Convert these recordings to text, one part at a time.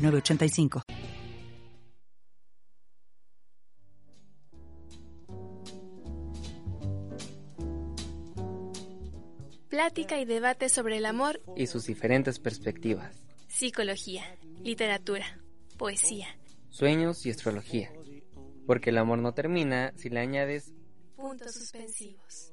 985. Plática y debate sobre el amor y sus diferentes perspectivas. Psicología, literatura, poesía, sueños y astrología. Porque el amor no termina si le añades puntos suspensivos.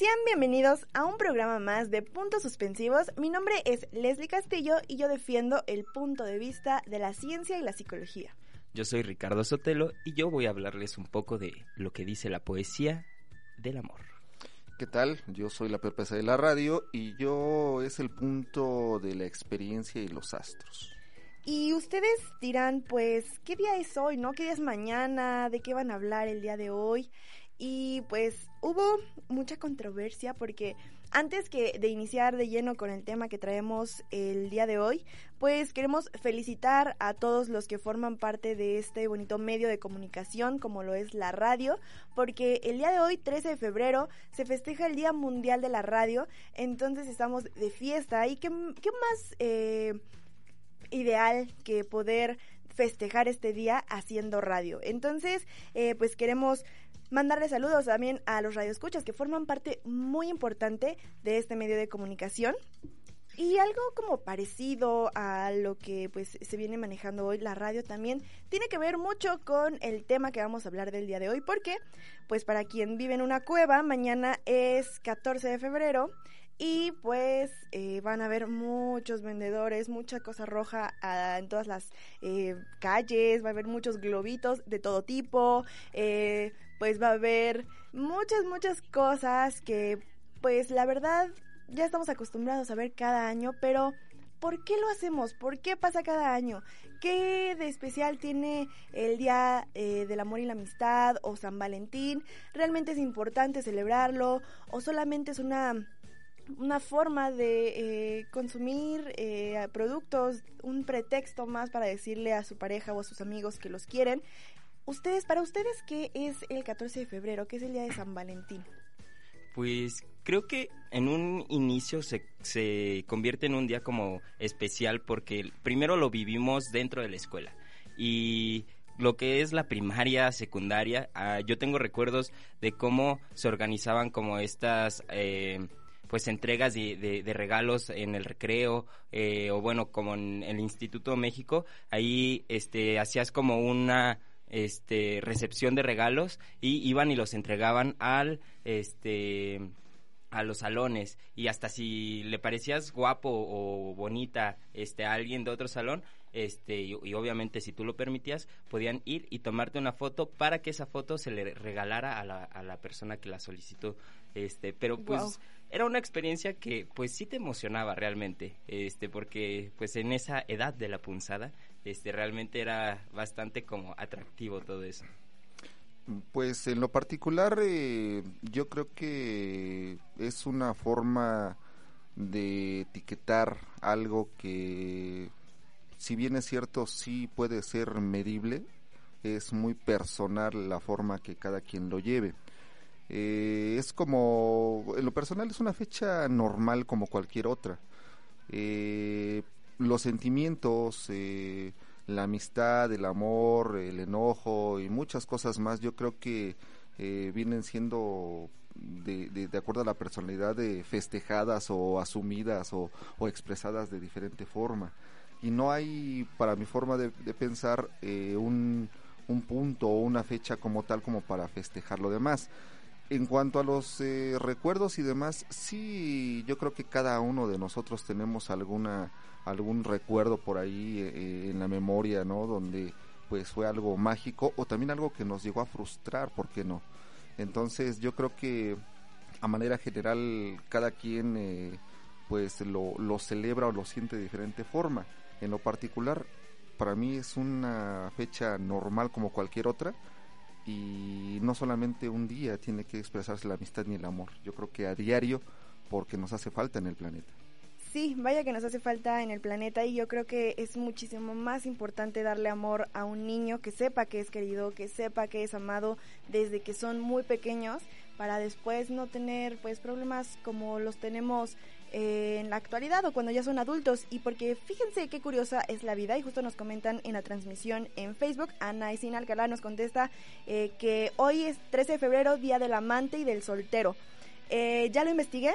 Sean bienvenidos a un programa más de Puntos Suspensivos. Mi nombre es Leslie Castillo y yo defiendo el punto de vista de la ciencia y la psicología. Yo soy Ricardo Sotelo y yo voy a hablarles un poco de lo que dice la poesía del amor. ¿Qué tal? Yo soy la Pepesa de la radio y yo es el punto de la experiencia y los astros. Y ustedes dirán, pues, ¿qué día es hoy, no? ¿Qué día es mañana? ¿De qué van a hablar el día de hoy? Y pues hubo mucha controversia porque antes que de iniciar de lleno con el tema que traemos el día de hoy, pues queremos felicitar a todos los que forman parte de este bonito medio de comunicación como lo es la radio, porque el día de hoy, 13 de febrero, se festeja el Día Mundial de la Radio, entonces estamos de fiesta y qué, qué más eh, ideal que poder festejar este día haciendo radio. Entonces, eh, pues queremos mandarle saludos también a los radioescuchas que forman parte muy importante de este medio de comunicación. Y algo como parecido a lo que pues se viene manejando hoy la radio también tiene que ver mucho con el tema que vamos a hablar del día de hoy porque pues para quien vive en una cueva mañana es 14 de febrero y pues eh, van a haber muchos vendedores, mucha cosa roja ah, en todas las eh, calles, va a haber muchos globitos de todo tipo, eh, pues va a haber muchas, muchas cosas que pues la verdad ya estamos acostumbrados a ver cada año, pero ¿por qué lo hacemos? ¿Por qué pasa cada año? ¿Qué de especial tiene el Día del Amor y la Amistad o San Valentín? ¿Realmente es importante celebrarlo o solamente es una una forma de eh, consumir eh, productos, un pretexto más para decirle a su pareja o a sus amigos que los quieren. Ustedes, para ustedes, ¿qué es el 14 de febrero? ¿Qué es el día de San Valentín? Pues creo que en un inicio se, se convierte en un día como especial porque primero lo vivimos dentro de la escuela y lo que es la primaria, secundaria, ah, yo tengo recuerdos de cómo se organizaban como estas eh, pues entregas de, de, regalos en el recreo eh, o bueno como en el Instituto México ahí este hacías como una este recepción de regalos y iban y los entregaban al este a los salones. Y hasta si le parecías guapo o bonita este a alguien de otro salón este y, obviamente si tú lo permitías podían ir y tomarte una foto para que esa foto se le regalara a la, a la persona que la solicitó. Este pero pues era una experiencia que pues sí te emocionaba realmente, este, porque pues en esa edad de la punzada, este, realmente era bastante como atractivo todo eso. Pues en lo particular eh, yo creo que es una forma de etiquetar algo que si bien es cierto sí puede ser medible, es muy personal la forma que cada quien lo lleve. Eh, es como, en lo personal es una fecha normal como cualquier otra. Eh, los sentimientos, eh, la amistad, el amor, el enojo y muchas cosas más, yo creo que vienen siendo de, de, acuerdo a la personalidad de festejadas o asumidas o, expresadas de diferente forma. Y no hay, para mi forma de, pensar, un, un punto o una fecha como tal como para festejar lo demás. En cuanto a los eh, recuerdos y demás, sí, yo creo que cada uno de nosotros tenemos alguna algún recuerdo por ahí eh, en la memoria, ¿no? Donde pues fue algo mágico o también algo que nos llegó a frustrar, ¿por qué no? Entonces yo creo que a manera general cada quien eh, pues lo, lo celebra o lo siente de diferente forma. En lo particular, para mí es una fecha normal como cualquier otra y no solamente un día tiene que expresarse la amistad ni el amor. Yo creo que a diario porque nos hace falta en el planeta. Sí, vaya que nos hace falta en el planeta y yo creo que es muchísimo más importante darle amor a un niño que sepa que es querido, que sepa que es amado desde que son muy pequeños para después no tener pues problemas como los tenemos en la actualidad o cuando ya son adultos y porque fíjense qué curiosa es la vida y justo nos comentan en la transmisión en Facebook, Ana Isina Alcalá nos contesta eh, que hoy es 13 de febrero, Día del Amante y del Soltero. Eh, ya lo investigué,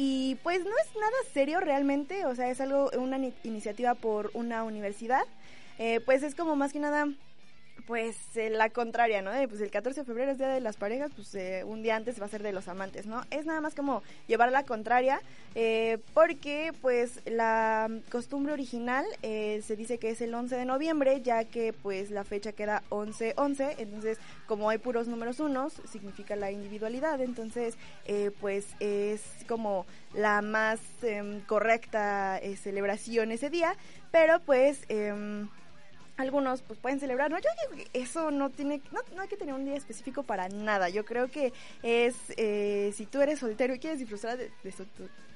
y pues no es nada serio realmente, o sea, es algo, una iniciativa por una universidad. Eh, pues es como más que nada pues eh, la contraria, ¿no? pues el 14 de febrero es Día de las Parejas, pues eh, un día antes va a ser de los amantes, ¿no? Es nada más como llevar la contraria, eh, porque pues la costumbre original se dice que es el 11 de noviembre, ya que pues la fecha queda 11-11, entonces como hay puros números unos, significa la individualidad, entonces pues es como la más em, correcta celebración ese día, pero pues em, algunos pues pueden celebrar, ¿no? Yo digo que eso no tiene, no, no hay que tener un día específico para nada. Yo creo que es, eh, si tú eres soltero y quieres disfrutar de, de,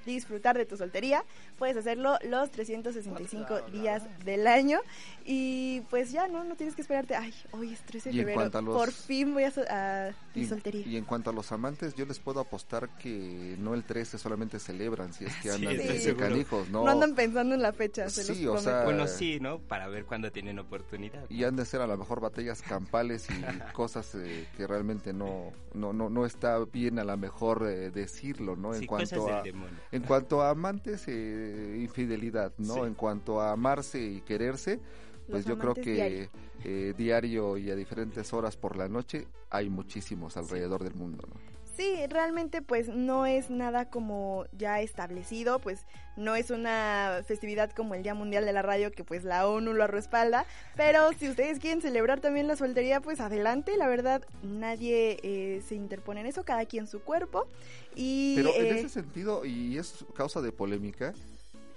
disfrutar de tu soltería, puedes hacerlo los 365 días del año y pues ya, ¿no? No tienes que esperarte, ay, hoy es 13 de febrero, por fin voy a, a mi soltería. Y en cuanto a los amantes, yo les puedo apostar que no el 13 solamente celebran, si es que andan sí, canijos, ¿no? No andan pensando en la fecha, se sí, los o sea, Bueno, sí, ¿no? Para ver cuándo tienen oportunidad. Y han de ser a lo mejor batallas campales y cosas eh, que realmente no, no, no, no está bien a lo mejor eh, decirlo, ¿no? En Sí, cuanto cosas a... del demonio. En cuanto a amantes, eh, infidelidad, ¿no? Sí. En cuanto a amarse y quererse, pues Los yo creo que diario. eh, diario y a diferentes horas por la noche hay muchísimos alrededor del mundo, ¿no? Sí, realmente pues no es nada como ya establecido, pues no es una festividad como el Día Mundial de la Radio que pues la ONU lo respalda, pero si ustedes quieren celebrar también la soltería pues adelante, la verdad nadie eh, se interpone en eso, cada quien su cuerpo y... Pero en eh, ese sentido, y es causa de polémica,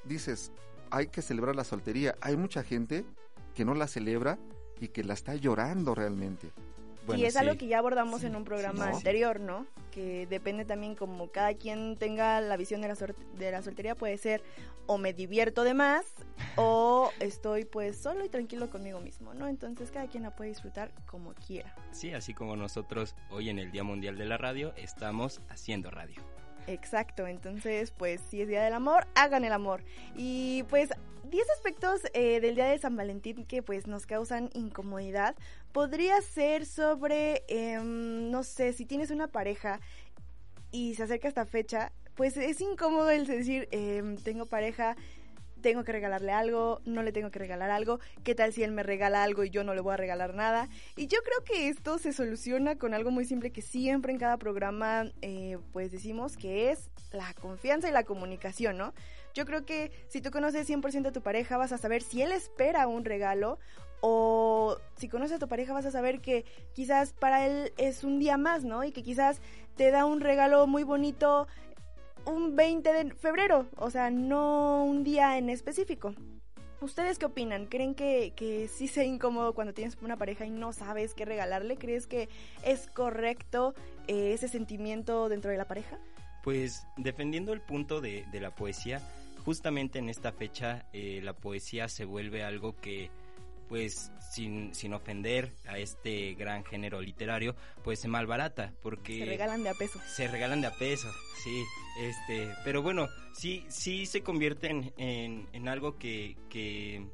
dices, hay que celebrar la soltería. Hay mucha gente que no la celebra y que la está llorando realmente. Bueno, y es sí. algo que ya abordamos en un programa ¿no? anterior, ¿no? Que depende también como cada quien tenga la visión de la, de la soltería, puede ser o me divierto de más o estoy pues solo y tranquilo conmigo mismo, ¿no? Entonces cada quien la puede disfrutar como quiera. Sí, así como nosotros hoy en el Día Mundial de la Radio estamos haciendo radio. Exacto, entonces pues si es Día del Amor, hagan el amor. Y pues 10 aspectos eh, del Día de San Valentín que pues nos causan incomodidad podría ser sobre, em, no sé, si tienes una pareja y se acerca esta fecha, pues es incómodo el decir, em, tengo pareja, tengo que regalarle algo, no le tengo que regalar algo, qué tal si él me regala algo y yo no le voy a regalar nada. Y yo creo que esto se soluciona con algo muy simple que siempre en cada programa eh, pues decimos que es la confianza y la comunicación, ¿no? Yo creo que si tú conoces 100% a tu pareja vas a saber si él espera un regalo o si conoces a tu pareja vas a saber que quizás para él es un día más, ¿no? Y que quizás te da un regalo muy bonito un 20 de febrero, o sea, no un día en específico. ¿Ustedes qué opinan? ¿Creen que, que sí sea incómodo cuando tienes una pareja y no sabes qué regalarle? ¿Crees que es correcto eh, ese sentimiento dentro de la pareja? Pues defendiendo el punto de, de la poesía, justamente en esta fecha eh, la poesía se vuelve algo que, pues sin, sin ofender a este gran género literario, pues se malbarata porque Se regalan de a peso. se regalan de a peso, sí, este, pero bueno, sí, sí se convierte en, en, en algo que, que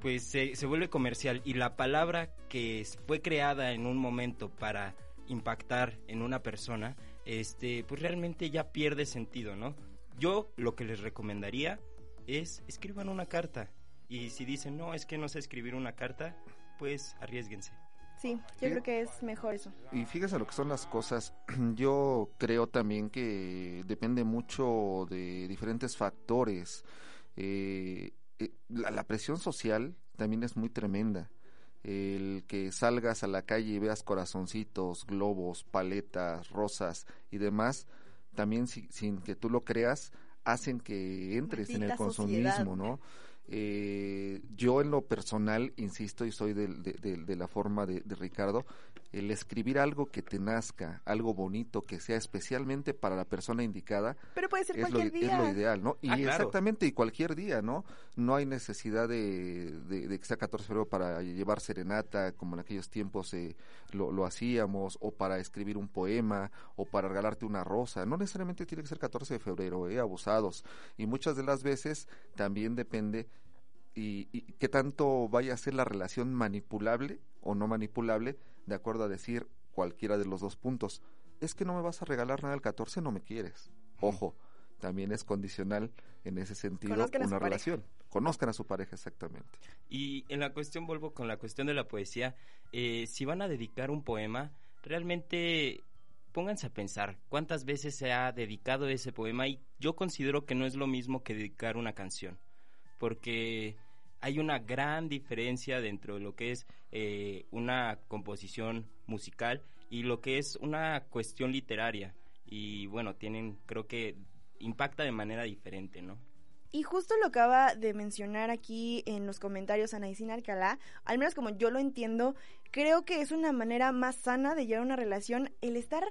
pues se, se vuelve comercial y la palabra que fue creada en un momento para impactar en una persona, este, pues realmente ya pierde sentido, ¿no? Yo lo que les recomendaría es escriban una carta y si dicen no es que no sé escribir una carta, pues arriesguense. Sí, yo Sí. creo que es mejor eso. Y fíjese lo que son las cosas. Yo creo también que depende mucho de diferentes factores. Eh, eh, la, la presión social también es muy tremenda. el que salgas a la calle y veas corazoncitos, globos, paletas, rosas y demás, también sin que tú lo creas, hacen que entres en el consumismo, ¿no? Eh, yo en lo personal, insisto, y soy de, de, la forma de, Ricardo, el escribir algo que te nazca, algo bonito, que sea especialmente para la persona indicada, Pero puede ser es, lo, día. es lo ideal, ¿no? Y ah, exactamente, y cualquier día, ¿no? No hay necesidad de, que sea 14 de febrero para llevar serenata, como en aquellos tiempos eh, lo, lo, hacíamos, o para escribir un poema, o para regalarte una rosa. No necesariamente tiene que ser 14 de febrero, ¿eh? Abusados. Y muchas de las veces también depende y, qué tanto vaya a ser la relación manipulable o no manipulable, de acuerdo a decir cualquiera de los dos puntos. Es que no me vas a regalar nada el 14, no me quieres. Ojo, también es condicional en ese sentido una relación. Conozcan a su pareja exactamente. Y en la cuestión, vuelvo con la cuestión de la poesía, eh, si van a dedicar un poema, realmente pónganse a pensar cuántas veces se ha dedicado ese poema y yo considero que no es lo mismo que dedicar una canción, porque hay una gran diferencia dentro de lo que es eh, una composición musical y lo que es una cuestión literaria. Y bueno, tienen, creo que impacta de manera diferente, ¿no? Y justo lo acaba de mencionar aquí en los comentarios Anaisín Alcalá, al menos como yo lo entiendo, creo que es una manera más sana de llevar una relación el estar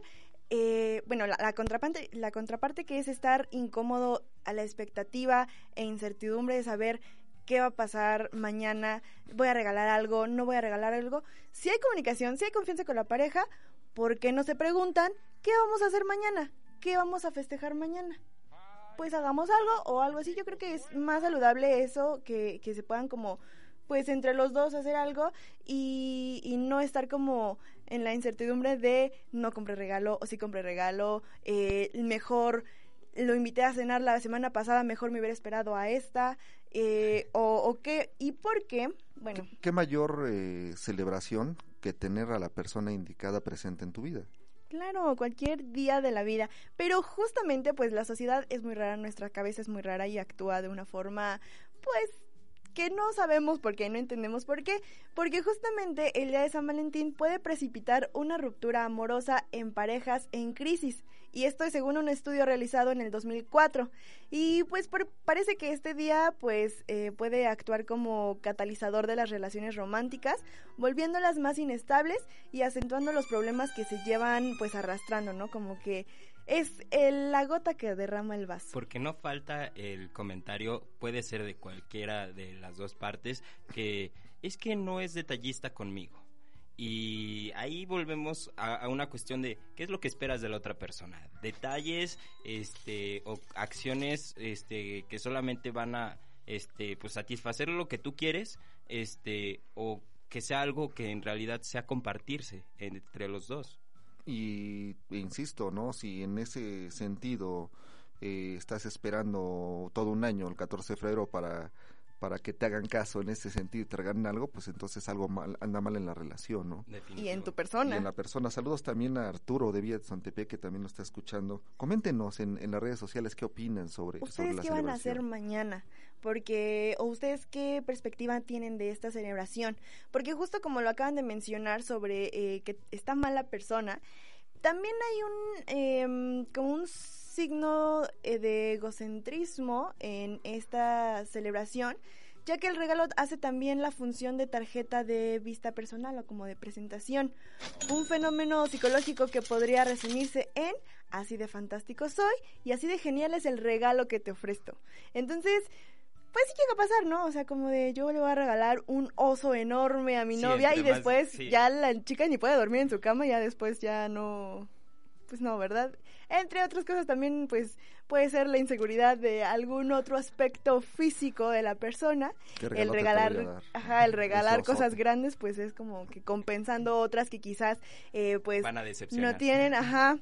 eh, bueno, la, contraparte, la contraparte que es estar incómodo a la expectativa e incertidumbre de saber qué va a pasar mañana, voy a regalar algo, no voy a regalar algo. Si hay comunicación, si hay confianza con la pareja, ¿por qué no se preguntan qué vamos a hacer mañana? ¿Qué vamos a festejar mañana? Pues hagamos algo o algo así. Yo creo que es más saludable eso, que, que se puedan como, pues entre los dos hacer algo y, y no estar como en la incertidumbre de no compré regalo o sí compré regalo, eh, mejor lo invité a cenar la semana pasada, mejor me hubiera esperado a esta, eh, o, qué, y por qué, bueno. ¿Qué, mayor eh, celebración que tener a la persona indicada presente en tu vida? Claro, cualquier día de la vida. Pero justamente, pues la sociedad es muy rara, nuestra cabeza es muy rara y actúa de una forma, pues, que no sabemos por qué, no entendemos por qué, porque justamente el día de San Valentín puede precipitar una ruptura amorosa en parejas en crisis y esto es según un estudio realizado en el 2004. Y pues parece que este día pues eh, puede actuar como catalizador de las relaciones románticas, volviéndolas más inestables y acentuando los problemas que se llevan pues arrastrando, ¿no? Como que es la gota que derrama el vaso. Porque no falta el comentario, puede ser de cualquiera de las dos partes, que es que no es detallista conmigo. Y ahí volvemos a, una cuestión de qué es lo que esperas de la otra persona. Detalles, este, o acciones, este, que solamente van a, este, pues satisfacer lo que tú quieres, este, o que sea algo que en realidad sea compartirse entre los dos. Y insisto, ¿no? Si en ese sentido eh, estás esperando todo un año, el 14 de febrero, para para que te hagan caso en ese sentido y te regalen algo, pues entonces algo mal, anda mal en la relación, ¿no? Y en tu persona. Y en la persona. Saludos también a Arturo de Villa de Santepé, que también nos está escuchando. Coméntenos en, en las redes sociales qué opinan sobre, ¿Ustedes qué van a hacer mañana? Porque, o ustedes qué perspectiva tienen de esta celebración? Porque justo como lo acaban de mencionar sobre eh, que está mala persona, también hay un, eh, como un signo eh, de egocentrismo en esta celebración, ya que el regalo hace también la función de tarjeta de vista personal o como de presentación. Un fenómeno psicológico que podría resumirse en así de fantástico soy y así de genial es el regalo que te ofrezco. Entonces, pues sí llega a pasar, ¿no? O sea, como de yo le voy a regalar un oso enorme a mi novia y después ya la chica ni puede dormir en su cama, ya después ya no pues no, ¿verdad? Entre otras cosas también pues puede ser la inseguridad de algún otro aspecto físico de la persona. El regalar, ajá, el regalar cosas grandes pues es como que compensando otras que quizás eh, pues no tienen, ajá.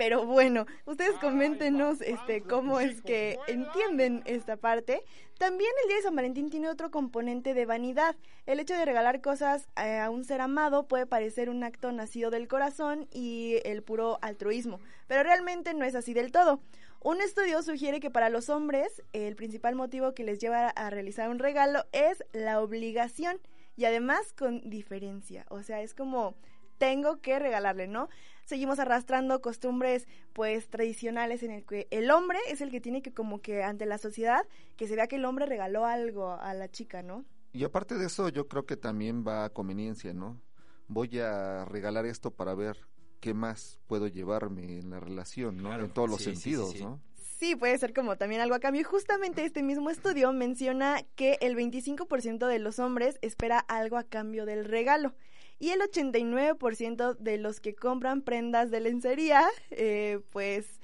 Pero bueno, ustedes coméntenos este cómo es que entienden esta parte. También el día de San Valentín tiene otro componente de vanidad. El hecho de regalar cosas eh, a un ser amado puede parecer un acto nacido del corazón y el puro altruismo, pero realmente no es así del todo. Un estudio sugiere que para los hombres el principal motivo que les lleva a realizar un regalo es la obligación y además con diferencia. O sea, es como tengo que regalarle, ¿no? Seguimos arrastrando costumbres pues tradicionales en el que el hombre es el que tiene que como que ante la sociedad que se vea que el hombre regaló algo a la chica, ¿no? Y aparte de eso, yo creo que también va a conveniencia, ¿no? Voy a regalar esto para ver qué más puedo llevarme en la relación, ¿no? en todos los sentidos, ¿no? Sí, puede ser como también algo a cambio. Y justamente este mismo estudio menciona que el 25% de los hombres espera algo a cambio del regalo. Y el 89% de los que compran prendas de lencería, eh, pues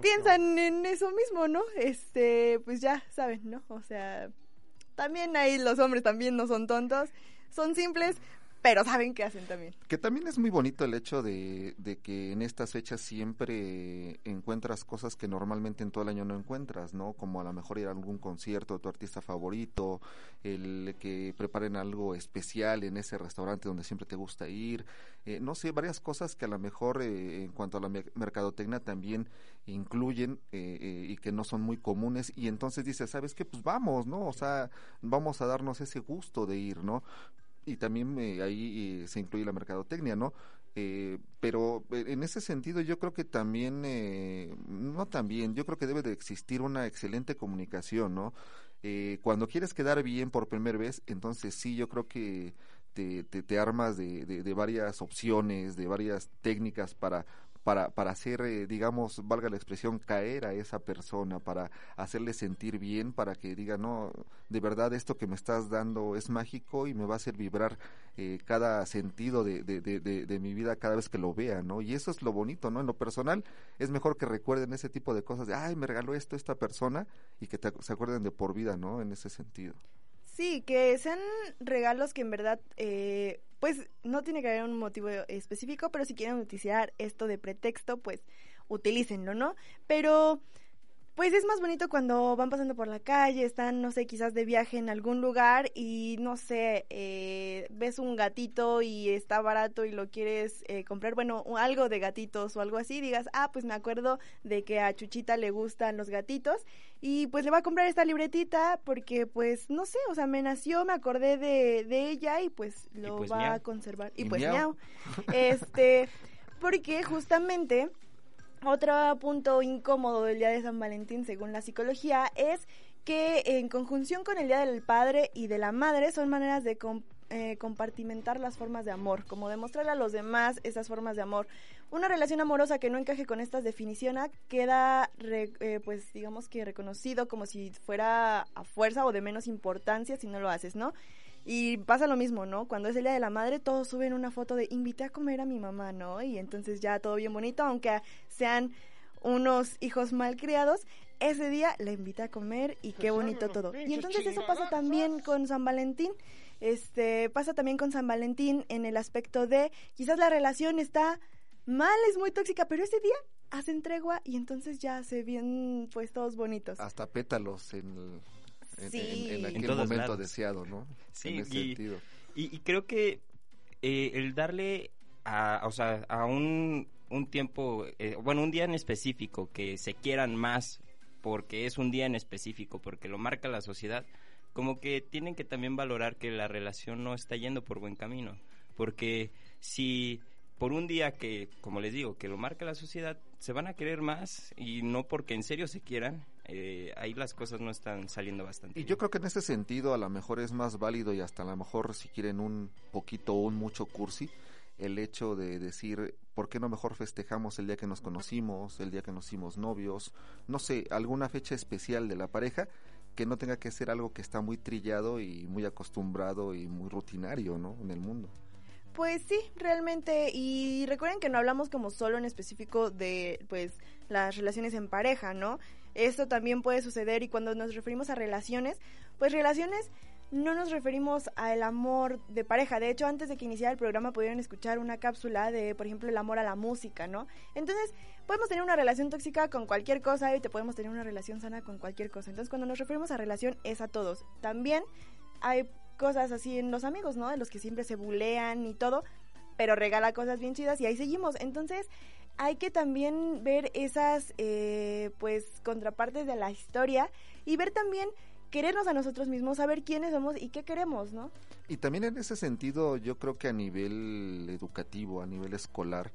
piensan en eso mismo, ¿no? Este, pues ya saben, ¿no? O sea, también ahí los hombres también no son tontos, son simples, pero saben qué hacen también. Que también es muy bonito el hecho de, que en estas fechas siempre encuentras cosas que normalmente en todo el año no encuentras, ¿no? Como a lo mejor ir a algún concierto de tu artista favorito, el que preparen algo especial en ese restaurante donde siempre te gusta ir, eh, no sé, varias cosas que a lo mejor eh, en cuanto a la mercadotecnia también incluyen eh, y que no son muy comunes y entonces dices, ¿sabes qué? Pues vamos, ¿no? O sea, vamos a darnos ese gusto de ir, ¿no? Y también eh, ahí eh, se incluye la mercadotecnia, ¿no? Eh, pero en ese sentido yo creo que también, no también, yo creo que debe de existir una excelente comunicación, ¿no? cuando quieres quedar bien por primera vez, entonces sí, yo creo que te, te, armas de, de, varias opciones, de varias técnicas para, para, para hacer, eh, digamos, valga la expresión, caer a esa persona, para hacerle sentir bien, para que diga, no, de verdad esto que me estás dando es mágico y me va a hacer vibrar eh, cada sentido de, de, de, de, mi vida cada vez que lo vea, ¿no? Y eso es lo bonito, ¿no? En lo personal es mejor que recuerden ese tipo de cosas de, ay, me regaló esto esta persona y que se acuerden de por vida, ¿no? En ese sentido. Sí, que sean regalos que en verdad eh, pues no tiene que haber un motivo específico, pero si quieren utilizar esto de pretexto, pues utilícenlo, ¿no? Pero pues es más bonito cuando van pasando por la calle, están, no sé, quizás de viaje en algún lugar y, no sé, eh, ves un gatito y está barato y lo quieres eh, comprar, bueno, algo de gatitos o algo así, digas, ah, pues me acuerdo de que a Chuchita le gustan los gatitos y pues le voy a comprar esta libretita porque, pues, no sé, o sea, me nació, me acordé de, de ella y pues lo pues va a conservar. Y, pues miau. Este, porque justamente otro punto incómodo del Día de San Valentín, según la psicología, es que en conjunción con el Día del Padre y de la Madre son maneras de eh, compartimentar las formas de amor, como demostrarle a los demás esas formas de amor. Una relación amorosa que no encaje con estas definiciones queda, eh, pues digamos que reconocido como si fuera a fuerza o de menos importancia si no lo haces, ¿no? Y pasa lo mismo, ¿no? Cuando es el Día de la Madre, todos suben una foto de invité a comer a mi mamá, ¿no? Y entonces ya todo bien bonito, aunque sean unos hijos malcriados, ese día la invita a comer y qué bonito todo. Y entonces eso pasa también con San Valentín. Este, pasa también con San Valentín en el aspecto de quizás la relación está mal, es muy tóxica, pero ese día hacen tregua y entonces ya se ven pues todos bonitos. Hasta pétalos en el en, aquel momento deseado, ¿no? Sí, en ese y, sentido. Y, creo que eh, el darle a, o sea, a un, un tiempo, eh, bueno, un día en específico, que se quieran más porque es un día en específico, porque lo marca la sociedad, como que tienen que también valorar que la relación no está yendo por buen camino, porque si por un día que, como les digo, que lo marca la sociedad, se van a querer más y no porque en serio se quieran, eh, ahí las cosas no están saliendo bastante. Y yo creo que en ese sentido a lo mejor es más válido y hasta a lo mejor si quieren un poquito o un mucho cursi, el hecho de decir, ¿por qué no mejor festejamos el día que nos conocimos, el día que nos hicimos novios? No sé, alguna fecha especial de la pareja que no tenga que ser algo que está muy trillado y muy acostumbrado y muy rutinario, ¿no? En el mundo. Pues sí, realmente. Y recuerden que no hablamos como solo en específico de, pues, las relaciones en pareja, ¿no? Esto también puede suceder y cuando nos referimos a relaciones, pues relaciones no nos referimos al amor de pareja. De hecho, antes de que iniciara el programa pudieron escuchar una cápsula de, por ejemplo, el amor a la música, ¿no? Entonces, podemos tener una relación tóxica con cualquier cosa y te podemos tener una relación sana con cualquier cosa. Entonces, cuando nos referimos a relación es a todos. También hay cosas así en los amigos, ¿no? De los que siempre se bulean y todo, pero regala cosas bien chidas y ahí seguimos. Entonces, hay que también ver esas, eh, pues, contrapartes de la historia y ver también querernos a nosotros mismos, saber quiénes somos y qué queremos, ¿no? Y también en ese sentido, yo creo que a nivel educativo, a nivel escolar,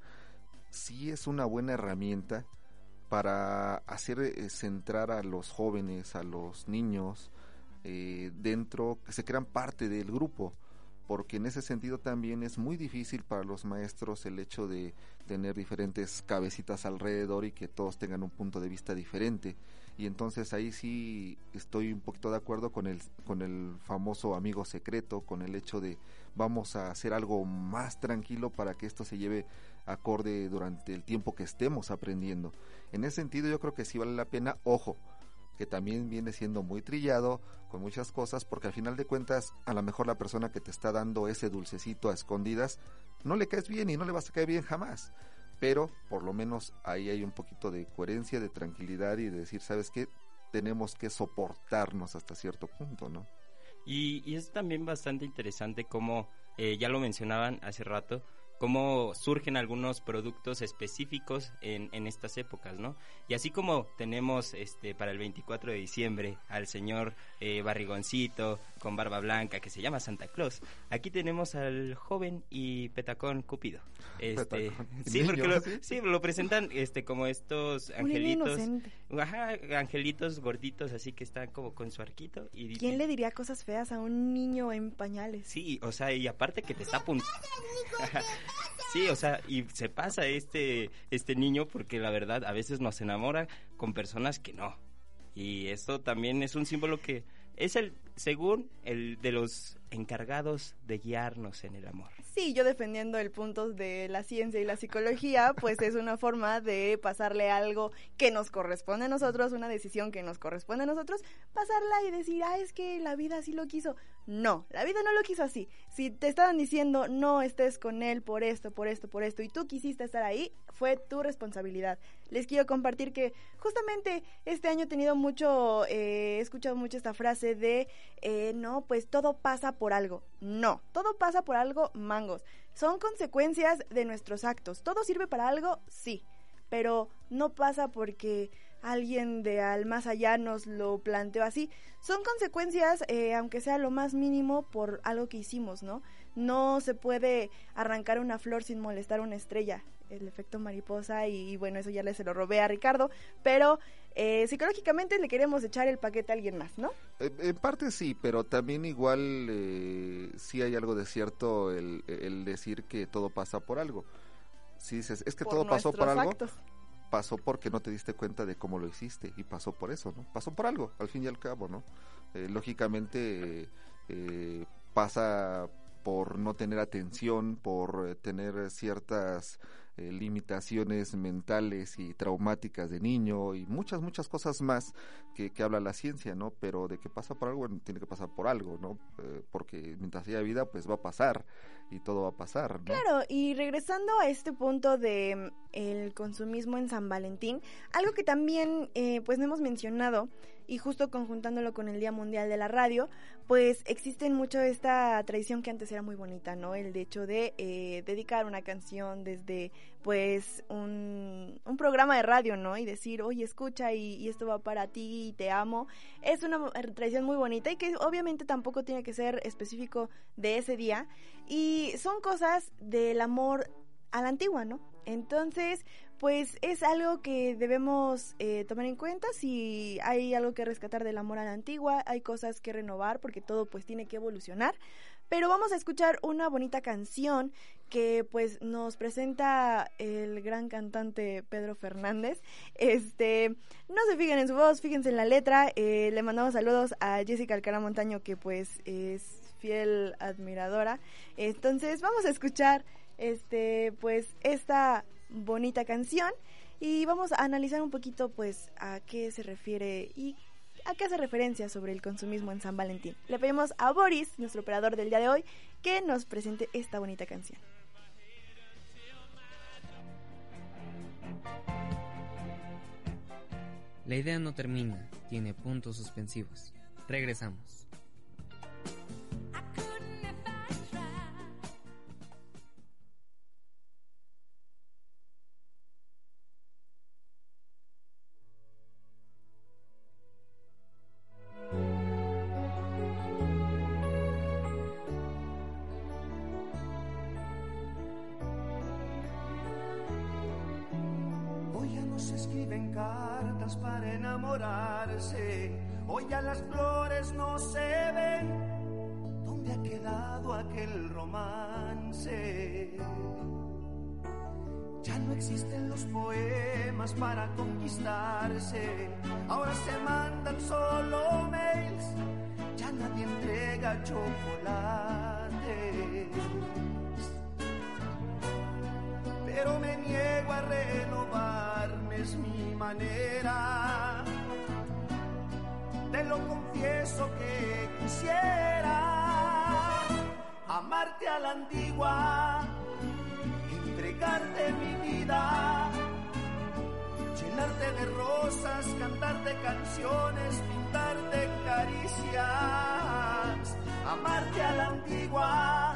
sí es una buena herramienta para hacer eh, centrar a los jóvenes, a los niños, eh, dentro, que se crean parte del grupo, porque en ese sentido también es muy difícil para los maestros el hecho de tener diferentes cabecitas alrededor y que todos tengan un punto de vista diferente. Y entonces ahí sí estoy un poquito de acuerdo con el con el famoso amigo secreto con el hecho de vamos a hacer algo más tranquilo para que esto se lleve acorde durante el tiempo que estemos aprendiendo. En ese sentido yo creo que sí vale la pena ojo que también viene siendo muy trillado con muchas cosas porque al final de cuentas a lo mejor la persona que te está dando ese dulcecito a escondidas no le caes bien y no le vas a caer bien jamás pero por lo menos ahí hay un poquito de coherencia, de tranquilidad y de decir, ¿sabes qué? Tenemos que soportarnos hasta cierto punto, ¿no? Y, es también bastante interesante como, eh, ya lo mencionaban hace rato, cómo surgen algunos productos específicos en, en, estas épocas, ¿no? Y así como tenemos este para el 24 de diciembre al señor eh, Barrigoncito con barba blanca que se llama Santa Claus, aquí tenemos al joven y petacón Cupido. Este, sí, porque lo, ¿sí? lo presentan este como estos angelitos, ajá, angelitos gorditos así que están como con su arquito y ¿Quién le diría cosas feas a un niño en pañales? Sí, o sea, y aparte que te está apuntando Sí, o sea, y se pasa este, este niño porque la verdad a veces nos enamora con personas que no. Y esto también es un símbolo que es el, según el de los encargados de guiarnos en el amor. Sí, yo defendiendo el punto de la ciencia y la psicología, pues es una forma de pasarle algo que nos corresponde a nosotros, una decisión que nos corresponde a nosotros, pasarla y decir, ah, es que la vida así lo quiso. No, la vida no lo quiso así. Si te estaban diciendo, no estés con él por esto, por esto, por esto, y tú quisiste estar ahí, fue tu responsabilidad. Les quiero compartir que justamente este año he tenido mucho, eh, he escuchado mucho esta frase de, eh, no, pues todo pasa por algo. No, todo pasa por algo, mangos. Son consecuencias de nuestros actos. ¿Todo sirve para algo? Sí, pero no pasa porque alguien de al más allá nos lo planteó así. Son consecuencias, eh, aunque sea lo más mínimo, por algo que hicimos, ¿no? No se puede arrancar una flor sin molestar una estrella el efecto mariposa y, bueno, eso ya le se lo robé a Ricardo, pero eh, psicológicamente le queremos echar el paquete a alguien más, ¿no? Eh, en parte sí, pero también igual eh, sí hay algo de cierto el, decir que todo pasa por algo. Si dices, es que todo pasó por algo, pasó porque no te diste cuenta de cómo lo hiciste y pasó por eso, ¿no? Pasó por algo, al fin y al cabo, ¿no? lógicamente pasa por no tener atención, por tener ciertas eh, limitaciones mentales y traumáticas de niño y muchas, muchas cosas más que, que, habla la ciencia, ¿no? Pero de que pasa por algo, tiene que pasar por algo, ¿no? Eh, porque mientras haya vida, pues va a pasar y todo va a pasar, ¿no? Claro, y regresando a este punto de mm, el consumismo en San Valentín, algo que también, eh, pues no hemos mencionado, y justo conjuntándolo con el Día Mundial de la Radio, pues existe mucho esta tradición que antes era muy bonita, ¿no? El de hecho de eh, dedicar una canción desde pues un, programa de radio, ¿no? Y decir, oye, escucha y, y, esto va para ti y te amo. Es una tradición muy bonita y que obviamente tampoco tiene que ser específico de ese día. Y son cosas del amor a la antigua, ¿no? Entonces, pues es algo que debemos eh, tomar en cuenta si hay algo que rescatar a la antigua, hay cosas que renovar porque todo pues tiene que evolucionar. Pero vamos a escuchar una bonita canción que pues nos presenta el gran cantante Pedro Fernández. Este, no se fijen en su voz, fíjense en la letra. Eh, le mandamos saludos a Jessica Alcara Montaño que pues es fiel admiradora. Entonces vamos a escuchar este pues esta bonita canción y vamos a analizar un poquito pues a qué se refiere y a qué hace referencia sobre el consumismo en San Valentín. Le pedimos a Boris, nuestro operador del día de hoy, que nos presente esta bonita canción. La idea no termina, tiene puntos suspensivos. Regresamos. Llenarte de rosas, cantarte canciones, pintarte caricias, amarte a la antigua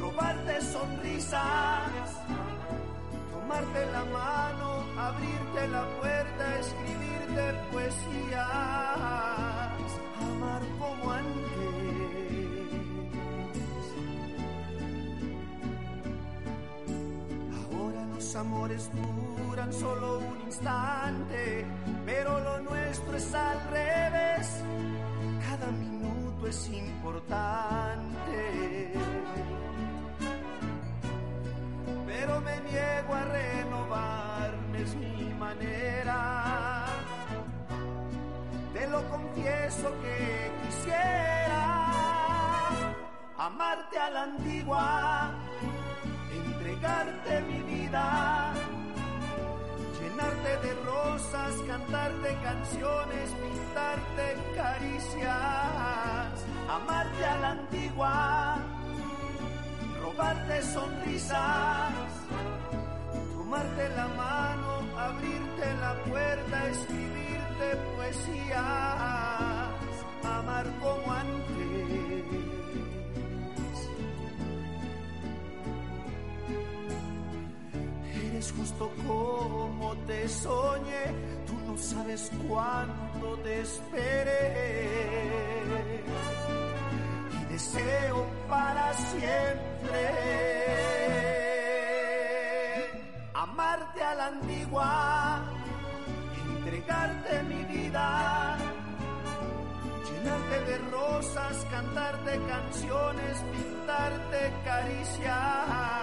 robarte sonrisas, tomarte la mano, abrirte la puerta, escribirte poesías, amar como antes. Ahora los amores duran solo un instante, pero lo nuestro es al revés. Cada minuto es importante. pero me niego a renovarme, es mi manera. Te lo confieso que quisiera amarte a la antigua, entregarte mi vida, llenarte de rosas, cantarte canciones, pintarte caricias, amarte a la antigua robarte sonrisas, tomarte la mano, abrirte la puerta, escribirte poesías, amar como antes. Eres justo como te soñé, tú no sabes cuánto te esperé. Deseo para siempre amarte a la antigua, entregarte mi vida, llenarte de rosas, cantarte canciones, pintarte caricias,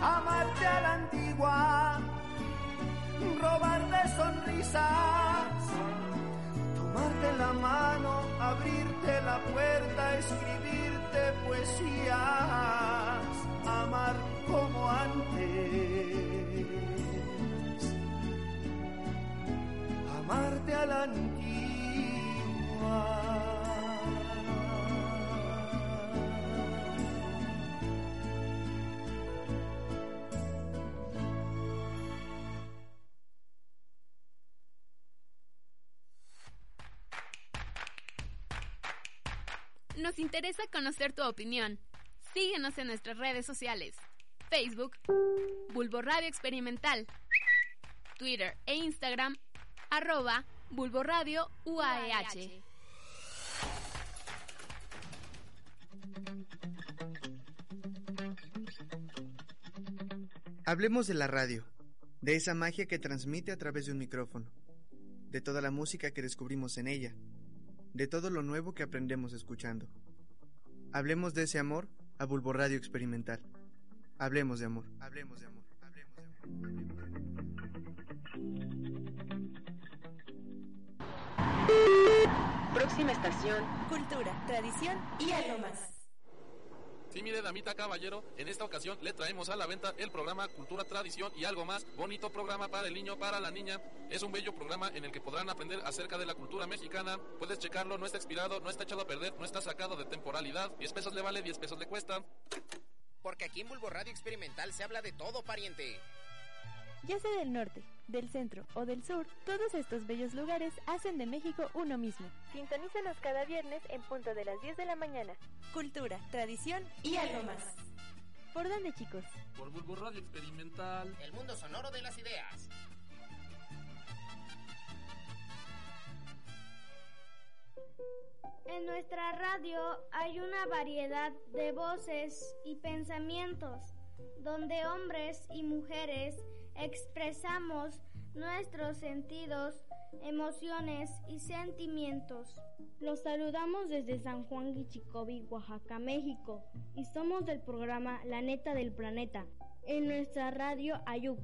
amarte a la antigua, robarte sonrisas, tomarte la mano, abrirte la puerta, escribir poesías, amar como antes, amarte a la antigua. Interesa conocer tu opinión. Síguenos en nuestras redes sociales. Facebook, Bulbo Radio Experimental. Twitter e Instagram, arroba Bulbo UAEH. Hablemos de la radio, de esa magia que transmite a través de un micrófono, de toda la música que descubrimos en ella de todo lo nuevo que aprendemos escuchando. Hablemos de ese amor a Bulbo Radio Experimental. Hablemos de amor. Hablemos de amor. Hablemos de amor. Próxima estación, cultura, tradición y algo más. Sí, mire, damita caballero, en esta ocasión le traemos a la venta el programa Cultura, Tradición y algo más. Bonito programa para el niño, para la niña. Es un bello programa en el que podrán aprender acerca de la cultura mexicana. Puedes checarlo, no está expirado, no está echado a perder, no está sacado de temporalidad. 10 pesos le vale, 10 pesos le cuesta. Porque aquí en Bulbo Radio Experimental se habla de todo, pariente. Ya sea del norte, del centro o del sur, todos estos bellos lugares hacen de México uno mismo. Sintonízanos cada viernes en punto de las 10 de la mañana. Cultura, tradición y algo más. ¿Por dónde, chicos? Por Bulbo Radio Experimental. El mundo sonoro de las ideas. En nuestra radio hay una variedad de voces y pensamientos, donde hombres y mujeres expresamos nuestros sentidos, emociones y sentimientos. Los saludamos desde San Juan Guichicobi, Oaxaca, México, y somos del programa La Neta del Planeta, en nuestra radio Ayuk,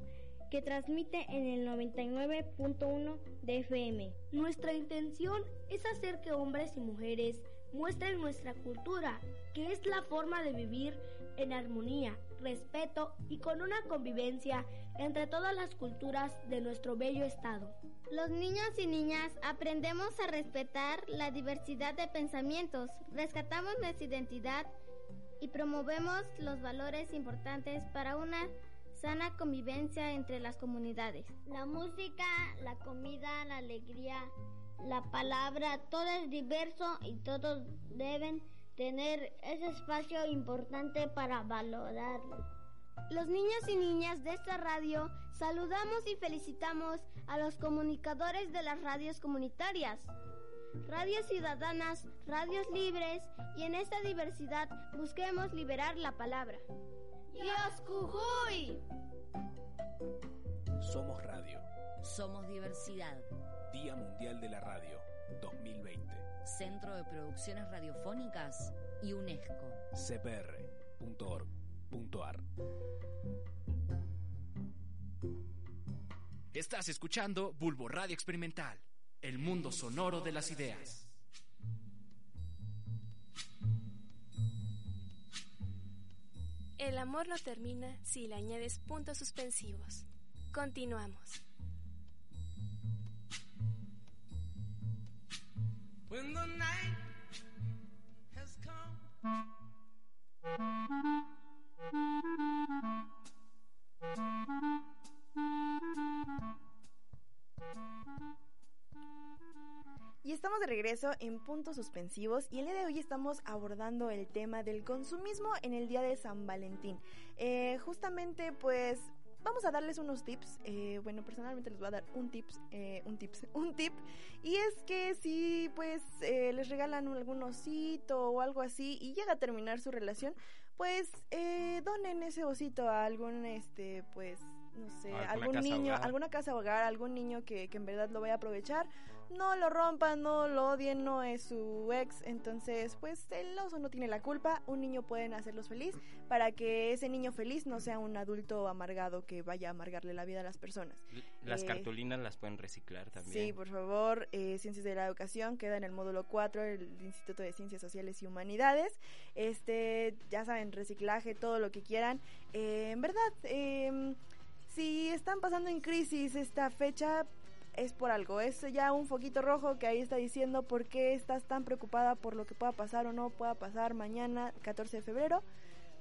que transmite en el 99.1 de FM. Nuestra intención es hacer que hombres y mujeres muestren nuestra cultura, que es la forma de vivir en armonía, respeto y con una convivencia entre todas las culturas de nuestro bello estado. Los niños y niñas aprendemos a respetar la diversidad de pensamientos, rescatamos nuestra identidad y promovemos los valores importantes para una sana convivencia entre las comunidades. La música, la comida, la alegría, la palabra, todo es diverso y todos deben tener ese espacio importante para valorarlo. Los niños y niñas de esta radio saludamos y felicitamos a los comunicadores de las radios comunitarias, radios ciudadanas, radios libres y en esta diversidad busquemos liberar la palabra. ¡Dios Cujuy! Somos radio. Somos diversidad. Día Mundial de la Radio 2020. Centro de Producciones Radiofónicas y UNESCO. cpr.org.ar Estás escuchando Bulbo Radio Experimental, el mundo sonoro de las ideas. El amor no termina si le añades puntos suspensivos. Continuamos. When the night has come. Y estamos de regreso en puntos suspensivos y el día de hoy estamos abordando el tema del consumismo en el día de San Valentín. Eh, justamente pues vamos a darles unos tips. Eh, bueno, personalmente les voy a dar un tips, eh, un tips, un tip. Y es que si pues eh, les regalan algún osito o algo así y llega a terminar su relación, pues eh, donen ese osito a algún este pues no sé, algún niño, hogar. alguna casa hogar, algún niño que, que en verdad lo vaya a aprovechar. No lo rompan, no lo odien, no es su ex. Entonces, pues el oso no tiene la culpa. Un niño pueden hacerlos feliz para que ese niño feliz no sea un adulto amargado que vaya a amargarle la vida a las personas. Las Eh, cartulinas las pueden reciclar también. Sí, por favor, eh, Ciencias de la Educación queda en el módulo 4 del Instituto de Ciencias Sociales y Humanidades. Este, ya saben, reciclaje, todo lo que quieran. Eh, en verdad, eh, si están pasando en crisis esta fecha, es por algo. Es ya un foquito rojo que ahí está diciendo por qué estás tan preocupada por lo que pueda pasar o no pueda pasar mañana, 14 de febrero.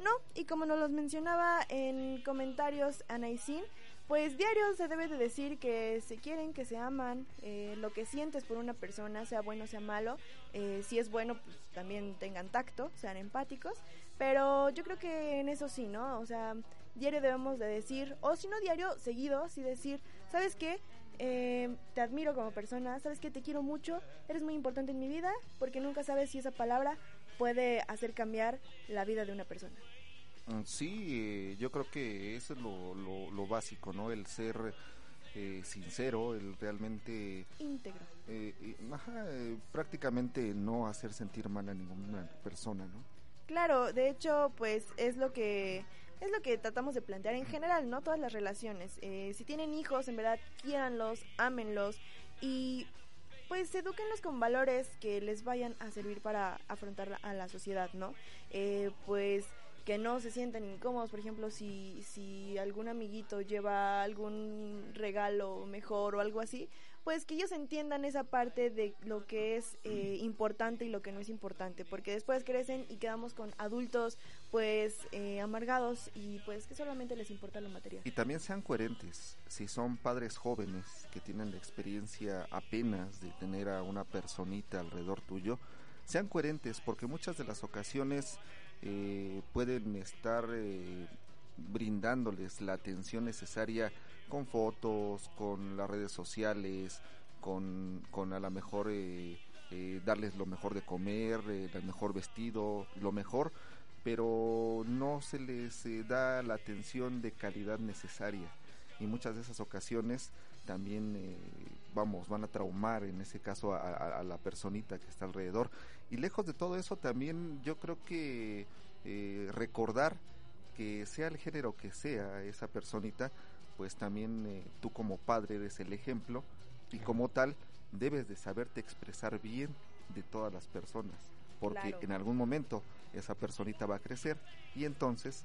No, y como nos los mencionaba en comentarios Anaisin, pues diario se debe de decir que se quieren, que se aman, eh, lo que sientes por una persona, sea bueno, sea malo, eh, si es bueno, pues también tengan tacto, sean empáticos, pero yo creo que en eso sí, ¿no? O sea, diario debemos de decir, o si no diario, seguido, sí decir, ¿sabes qué? Eh, te admiro como persona, ¿sabes qué? Te quiero mucho, eres muy importante en mi vida, porque nunca sabes si esa palabra puede hacer cambiar la vida de una persona. Mm, Sí, eh, yo creo que eso es lo, lo, lo básico, ¿no? El ser eh, sincero, el realmente... Íntegro. eh, ajá, eh, prácticamente no hacer sentir mal a ninguna persona, ¿no? Claro, de hecho, pues es lo que es lo que tratamos de plantear en general, ¿no? Todas las relaciones. Eh, si tienen hijos, en verdad, quiéranlos, ámenlos y pues edúquenlos con valores que les vayan a servir para afrontar a la sociedad, ¿no? Eh, pues que no se sientan incómodos, por ejemplo, si, si algún amiguito lleva algún regalo mejor o algo así, pues que ellos entiendan esa parte de lo que es eh, importante y lo que no es importante, porque después crecen y quedamos con adultos pues eh, amargados y pues que solamente les importa lo material. Y también sean coherentes. Si son padres jóvenes que tienen la experiencia apenas de tener a una personita alrededor tuyo, sean coherentes porque muchas de las ocasiones eh, pueden estar eh, brindándoles la atención necesaria con fotos, con las redes sociales, con, a lo mejor eh, eh, darles lo mejor de comer, eh, el mejor vestido, lo mejor, pero no se les eh, da la atención de calidad necesaria. y muchas de esas ocasiones también vamos van a traumar en ese caso a, la personita que está alrededor y lejos de todo eso también yo creo que recordar que sea el género que sea esa personita pues también eh, tú como padre eres el ejemplo y como tal debes de saberte expresar bien de todas las personas porque en algún momento esa personita va a crecer y entonces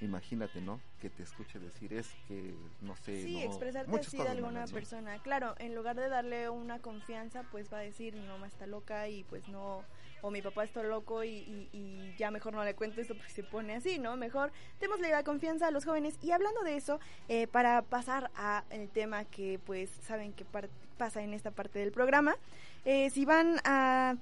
imagínate, ¿no? Que te escuche decir es que, no sé, sí, no, expresarte así de alguna persona. Claro, en lugar de darle una confianza, pues va a decir mi mamá está loca y pues no, o mi papá está loco y, y, ya mejor no le cuento esto porque se pone así, ¿no? Mejor démosle la confianza a los jóvenes. Y hablando de eso, eh, para pasar a el tema que pues saben que pasa en esta parte del programa, eh, si van a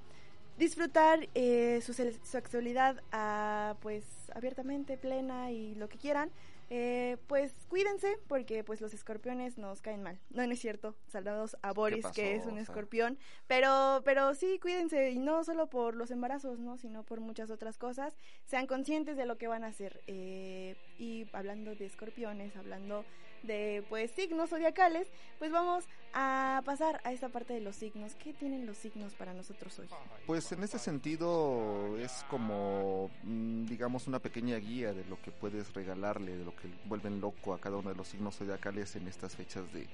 disfrutar eh, su sexualidad a, pues abiertamente, plena y lo que quieran, eh, pues cuídense porque pues los escorpiones nos caen mal. No, no es cierto. Saludos a Boris que es un escorpión, pero pero sí cuídense y no solo por los embarazos, no, sino por muchas otras cosas. Sean conscientes de lo que van a hacer. Eh, y hablando de escorpiones, hablando de pues signos zodiacales, pues vamos a pasar a esta parte de los signos. ¿Qué tienen los signos para nosotros hoy? Pues en ese sentido es como mm, digamos una pequeña guía de lo que puedes regalarle, de lo que vuelven loco a cada uno de los signos zodiacales en estas fechas de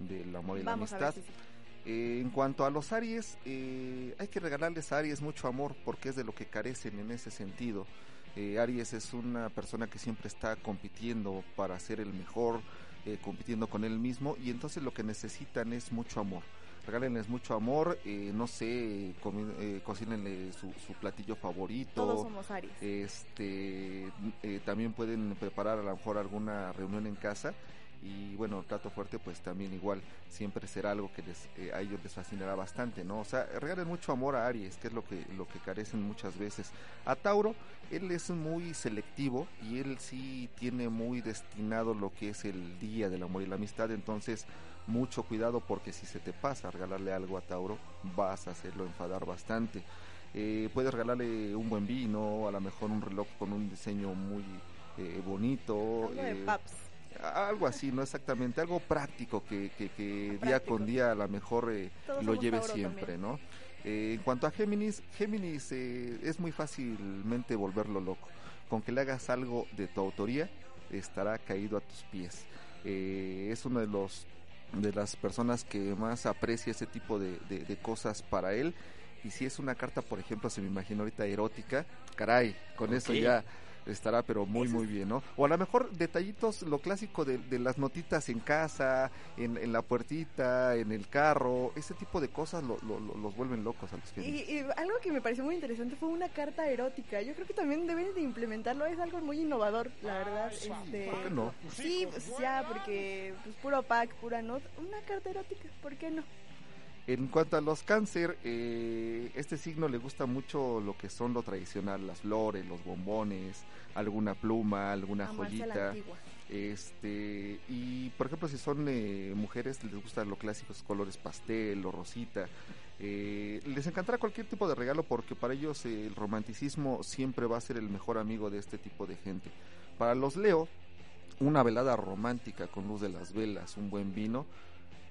del amor y la amistad. Eh, en cuanto a los Aries, eh, hay que regalarles a Aries mucho amor porque es de lo que carecen en ese sentido. Eh, Aries es una persona que siempre está compitiendo para ser el mejor, eh, compitiendo con él mismo y entonces lo que necesitan es mucho amor. Regálenles mucho amor, eh, no sé, eh, cocínenle su, su, platillo favorito. Todos somos Aries. Este, eh, también pueden preparar a lo mejor alguna reunión en casa y bueno, trato fuerte pues también igual siempre será algo que les, eh, a ellos les fascinará bastante, ¿no? O sea, regalen mucho amor a Aries, que es lo que, lo que carecen muchas veces. A Tauro, él es muy selectivo y él sí tiene muy destinado lo que es el día del amor y la amistad, entonces mucho cuidado porque si se te pasa regalarle algo a Tauro, vas a hacerlo enfadar bastante. Eh, puedes regalarle un buen vino, a lo mejor un reloj con un diseño muy eh, bonito. Eh, algo así, no exactamente, algo práctico que, que, día con día a lo mejor eh, lo lleve siempre, ¿no? Eh, en cuanto a Géminis, Géminis eh, es muy fácilmente volverlo loco. Con que le hagas algo de tu autoría, estará caído a tus pies. es uno de los de las personas que más aprecia ese tipo de, de, cosas para él. Y si es una carta, por ejemplo, se me imagino ahorita erótica, caray, con eso ya estará pero muy muy bien, ¿no? O a lo mejor detallitos, lo clásico de, las notitas en casa, en, la puertita, en el carro, ese tipo de cosas lo, los vuelven locos a los que... Y, algo que me pareció muy interesante fue una carta erótica, yo creo que también deben de implementarlo, es algo muy innovador, la verdad. Este... ¿Por qué no? Sí, pues ya, porque pues puro pack, pura not, una carta erótica, ¿por qué no? En cuanto a los cáncer, eh, este signo le gusta mucho lo que son lo tradicional, las flores, los bombones, alguna pluma, alguna joyita. Este, y por ejemplo, si son eh, mujeres, les gustan los clásicos colores pastel o rosita. Eh, les encantará cualquier tipo de regalo porque para ellos el romanticismo siempre va a ser el mejor amigo de este tipo de gente. Para los Leo, una velada romántica con luz de las velas, un buen vino,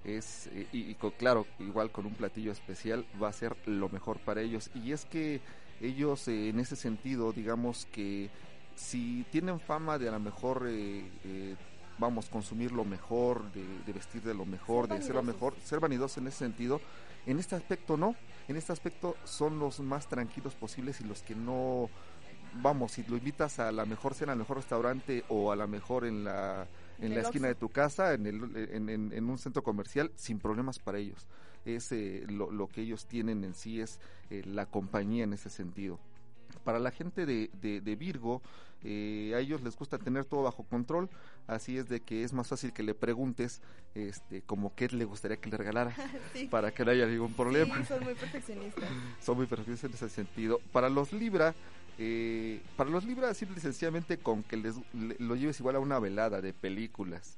es eh, y, claro igual con un platillo especial va a ser lo mejor para ellos. Y es que ellos eh, en ese sentido digamos que si tienen fama de a lo mejor eh, vamos consumir lo mejor de, vestir de lo mejor de ser lo mejor ser vanidosos en ese sentido en este aspecto no. En este aspecto son los más tranquilos posibles y los que no vamos si lo invitas a la mejor cena al mejor restaurante o a la mejor en la en, la esquina de tu casa, en, el, en, un centro comercial, sin problemas para ellos. Es, eh, lo, que ellos tienen en sí es eh, la compañía en ese sentido. Para la gente de, de, Virgo, eh, a ellos les gusta tener todo bajo control, así es de que es más fácil que le preguntes este, como qué le gustaría que le regalara para que no haya ningún problema. son muy perfeccionistas. son muy perfeccionistas en ese sentido. Para los Libra, eh, para los libros, simple y sencillamente con que les, lo lleves igual a una velada de películas,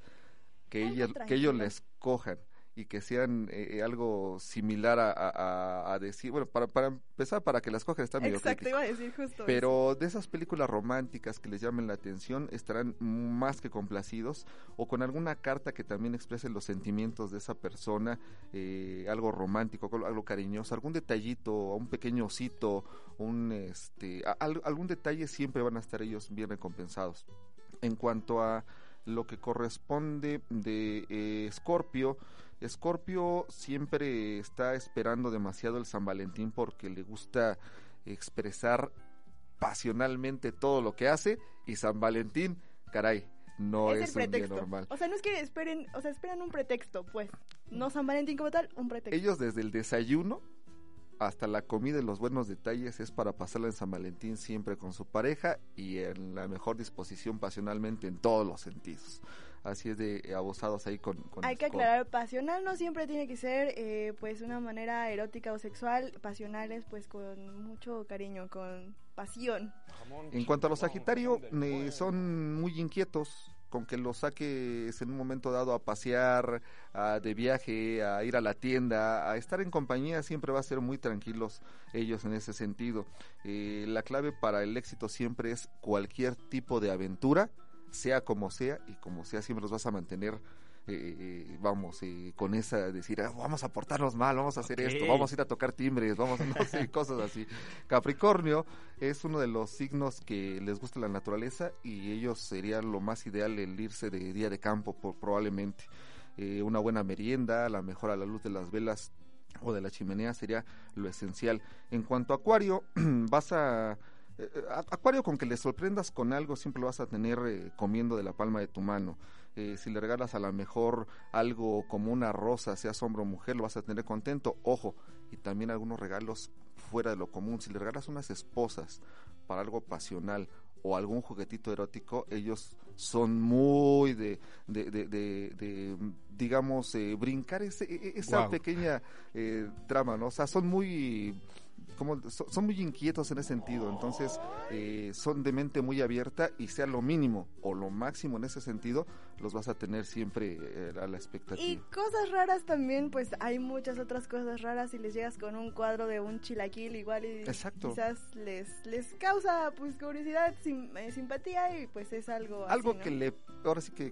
que, ellas, que ellos les cojan y que sean eh, eh, algo similar a, a, decir, bueno, para, para empezar, para que las cojas están medio Exacto, iba a decir justo Pero de esas películas románticas que les llamen la atención, estarán más que complacidos, o con alguna carta que también exprese los sentimientos de esa persona, eh, algo romántico, algo cariñoso, algún detallito, un pequeño osito, un, este, algún detalle siempre van a estar ellos bien recompensados. En cuanto a lo que corresponde de Escorpio, Escorpio siempre está esperando demasiado el San Valentín porque le gusta expresar pasionalmente todo lo que hace y San Valentín, caray, no es, un día normal. O sea, no es que esperen, o sea, esperan un pretexto, pues. No San Valentín como tal, un pretexto. Ellos desde el desayuno hasta la comida y los buenos detalles es para pasarla en San Valentín siempre con su pareja y en la mejor disposición pasionalmente en todos los sentidos. Así es de abusados ahí con... Hay que aclarar, pasional no siempre tiene que ser eh, pues una manera erótica o sexual, pasionales pues con mucho cariño, con pasión. En cuanto a los Sagitario, eh, son muy inquietos, con que los saques en un momento dado a pasear, de viaje, a ir a la tienda, a estar en compañía, siempre va a ser muy tranquilos ellos en ese sentido. Eh, la clave para el éxito siempre es cualquier tipo de aventura, sea como sea, y como sea siempre los vas a mantener eh, eh, vamos, eh, con esa, decir, ah, vamos a portarnos mal, vamos a hacer esto, vamos a ir a tocar timbres, vamos a no sé, cosas así. Capricornio es uno de los signos que les gusta la naturaleza y ellos serían lo más ideal el irse de día de campo, por, probablemente. una buena merienda, la mejor a la luz de las velas o de la chimenea sería lo esencial. En cuanto a Acuario, vas a Acuario, con que le sorprendas con algo, siempre lo vas a tener comiendo de la palma de tu mano. Eh, si le regalas a lo mejor algo como una rosa, sea hombre o mujer, lo vas a tener contento. Ojo, y también algunos regalos fuera de lo común. Si le regalas unas esposas para algo pasional o algún juguetito erótico, ellos son muy de, de, de, digamos, eh, brincar ese, e, e, esa pequeña eh, trama, ¿no? O sea, son muy como son muy inquietos en ese sentido, entonces eh, son de mente muy abierta y sea lo mínimo o lo máximo en ese sentido, los vas a tener siempre eh, a la expectativa. Y cosas raras también, pues hay muchas otras cosas raras. Si les llegas con un cuadro de un chilaquil igual y quizás les les causa pues curiosidad, eh, simpatía y pues es algo algo que le ahora sí que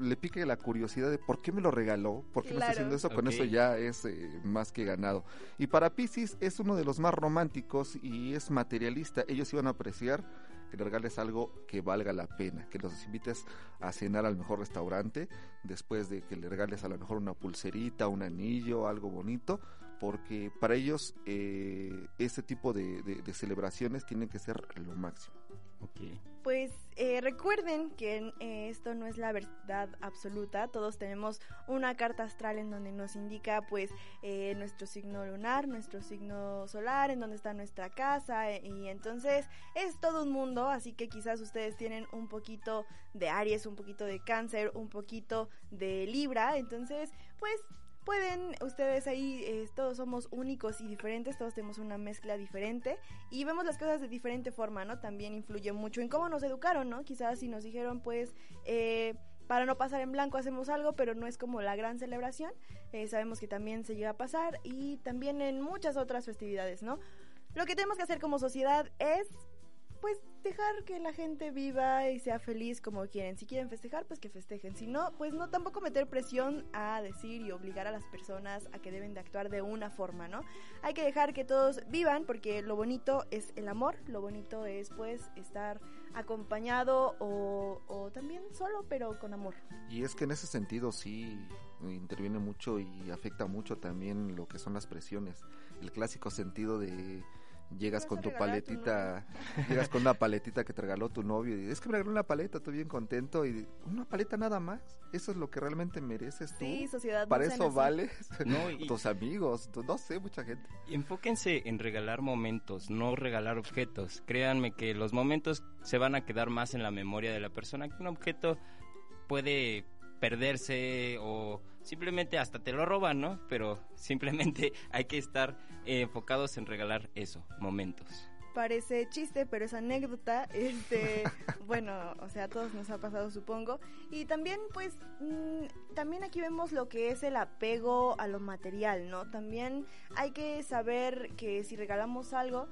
le pique la curiosidad de por qué me lo regaló, por qué me está haciendo eso, con eso ya es más que ganado. Y para Pisces es uno de los más románticos y es materialista, ellos iban a apreciar que le regales algo que valga la pena, que los invites a cenar al mejor restaurante, después de que le regales a lo mejor una pulserita, un anillo, algo bonito, porque para ellos eh, este tipo de, de celebraciones tienen que ser lo máximo. Pues eh, recuerden que eh, esto no es la verdad absoluta, todos tenemos una carta astral en donde nos indica pues eh, nuestro signo lunar, nuestro signo solar, en donde está nuestra casa y entonces es todo un mundo, así que quizás ustedes tienen un poquito de Aries, un poquito de Cáncer, un poquito de Libra, entonces pues pueden ustedes ahí, eh, todos somos únicos y diferentes, todos tenemos una mezcla diferente y vemos las cosas de diferente forma, ¿no? También influye mucho en cómo nos educaron, ¿no? Quizás si nos dijeron, pues, eh, para no pasar en blanco hacemos algo, pero no es como la gran celebración, eh, sabemos que también se llega a pasar y también en muchas otras festividades, ¿no? Lo que tenemos que hacer como sociedad es pues dejar que la gente viva y sea feliz como quieren. Si quieren festejar, pues que festejen. Si no, pues no tampoco meter presión a decir y obligar a las personas a que deben de actuar de una forma, ¿no? Hay que dejar que todos vivan porque lo bonito es el amor, lo bonito es pues estar acompañado o, también solo, pero con amor. Y es que en ese sentido sí interviene mucho y afecta mucho también lo que son las presiones. El clásico sentido de llegas con tu paletita, llegas con una paletita que te regaló tu novio y es que me regaló una paleta, estoy bien contento y una paleta nada más, eso es lo que realmente mereces tú. Sí, sociedad. Para eso vales, no, y, tus amigos, no sé, mucha gente. Enfóquense en regalar momentos, no regalar objetos. Créanme que los momentos se van a quedar más en la memoria de la persona que un objeto puede perderse o simplemente hasta te lo roban, ¿no? Pero simplemente hay que estar enfocados en regalar eso, momentos. parece chiste, pero es anécdota. Este, bueno, o sea, a todos nos ha pasado, supongo. Y también, pues, mm, también aquí vemos lo que es el apego a lo material, ¿no? También hay que saber que si regalamos algo,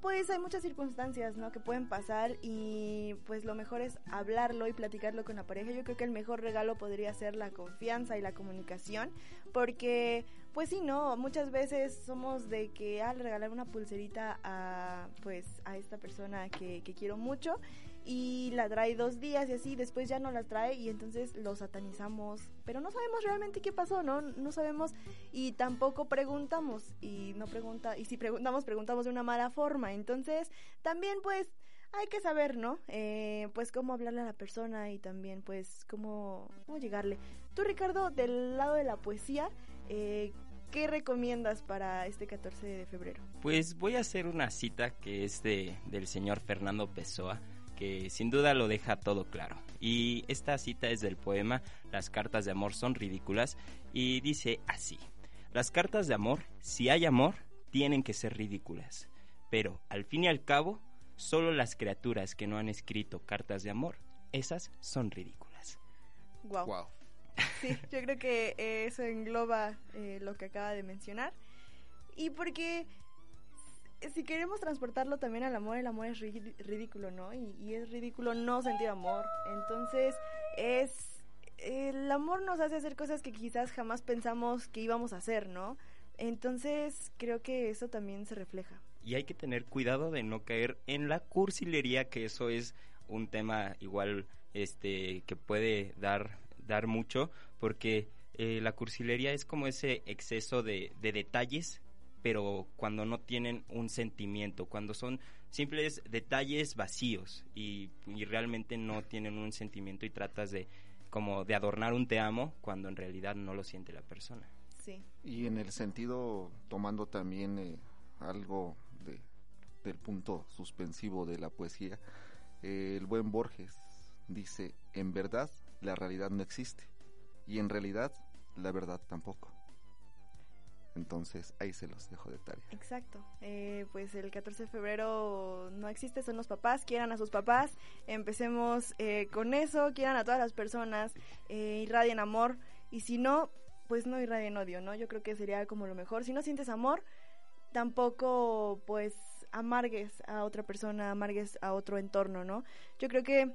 pues hay muchas circunstancias, ¿no? Que pueden pasar y pues lo mejor es hablarlo y platicarlo con la pareja. Yo creo que el mejor regalo podría ser la confianza y la comunicación, porque pues sí, no, muchas veces somos de que al regalar una pulserita a pues a esta persona que, que quiero mucho y la trae dos días y así, después ya no la trae y entonces lo satanizamos, pero no sabemos realmente qué pasó, ¿no? No sabemos y tampoco preguntamos y no pregunta, y si preguntamos, preguntamos de una mala forma, entonces también pues hay que saber, ¿no? Eh, pues cómo hablarle a la persona y también pues cómo, cómo llegarle. Tú Ricardo, del lado de la poesía, eh, ¿qué recomiendas para este 14 de febrero? Pues voy a hacer una cita que es de, del señor Fernando Pessoa que sin duda lo deja todo claro. Y esta cita es del poema Las cartas de amor son ridículas y dice así. Las cartas de amor, si hay amor, tienen que ser ridículas. Pero, al fin y al cabo, solo las criaturas que no han escrito cartas de amor, esas son ridículas. Wow. Sí, yo creo que eso engloba eh, lo que acaba de mencionar. Y porque si queremos transportarlo también al amor, el amor es ridículo, ¿no? Y, es ridículo no sentir amor. Entonces, es. El amor nos hace hacer cosas que quizás jamás pensamos que íbamos a hacer, ¿no? Entonces, creo que eso también se refleja. Y hay que tener cuidado de no caer en la cursilería, que eso es un tema igual este que puede dar dar mucho porque eh, la cursilería es como ese exceso de, de detalles pero cuando no tienen un sentimiento, cuando son simples detalles vacíos y, realmente no tienen un sentimiento y tratas de como de adornar un te amo cuando en realidad no lo siente la persona. Sí. Y en el sentido, tomando también eh, algo de, del punto suspensivo de la poesía, eh, el buen Borges dice, en verdad la realidad no existe y en realidad la verdad tampoco. Entonces ahí se los dejo de tarea. Exacto. Eh, pues el 14 de febrero no existe, son los papás, quieran a sus papás. Empecemos eh, con eso, quieran a todas las personas, eh, irradien amor. Y si no, pues no irradien odio, ¿no? Yo creo que sería como lo mejor. Si no sientes amor, tampoco pues amargues a otra persona, amargues a otro entorno, ¿no? Yo creo que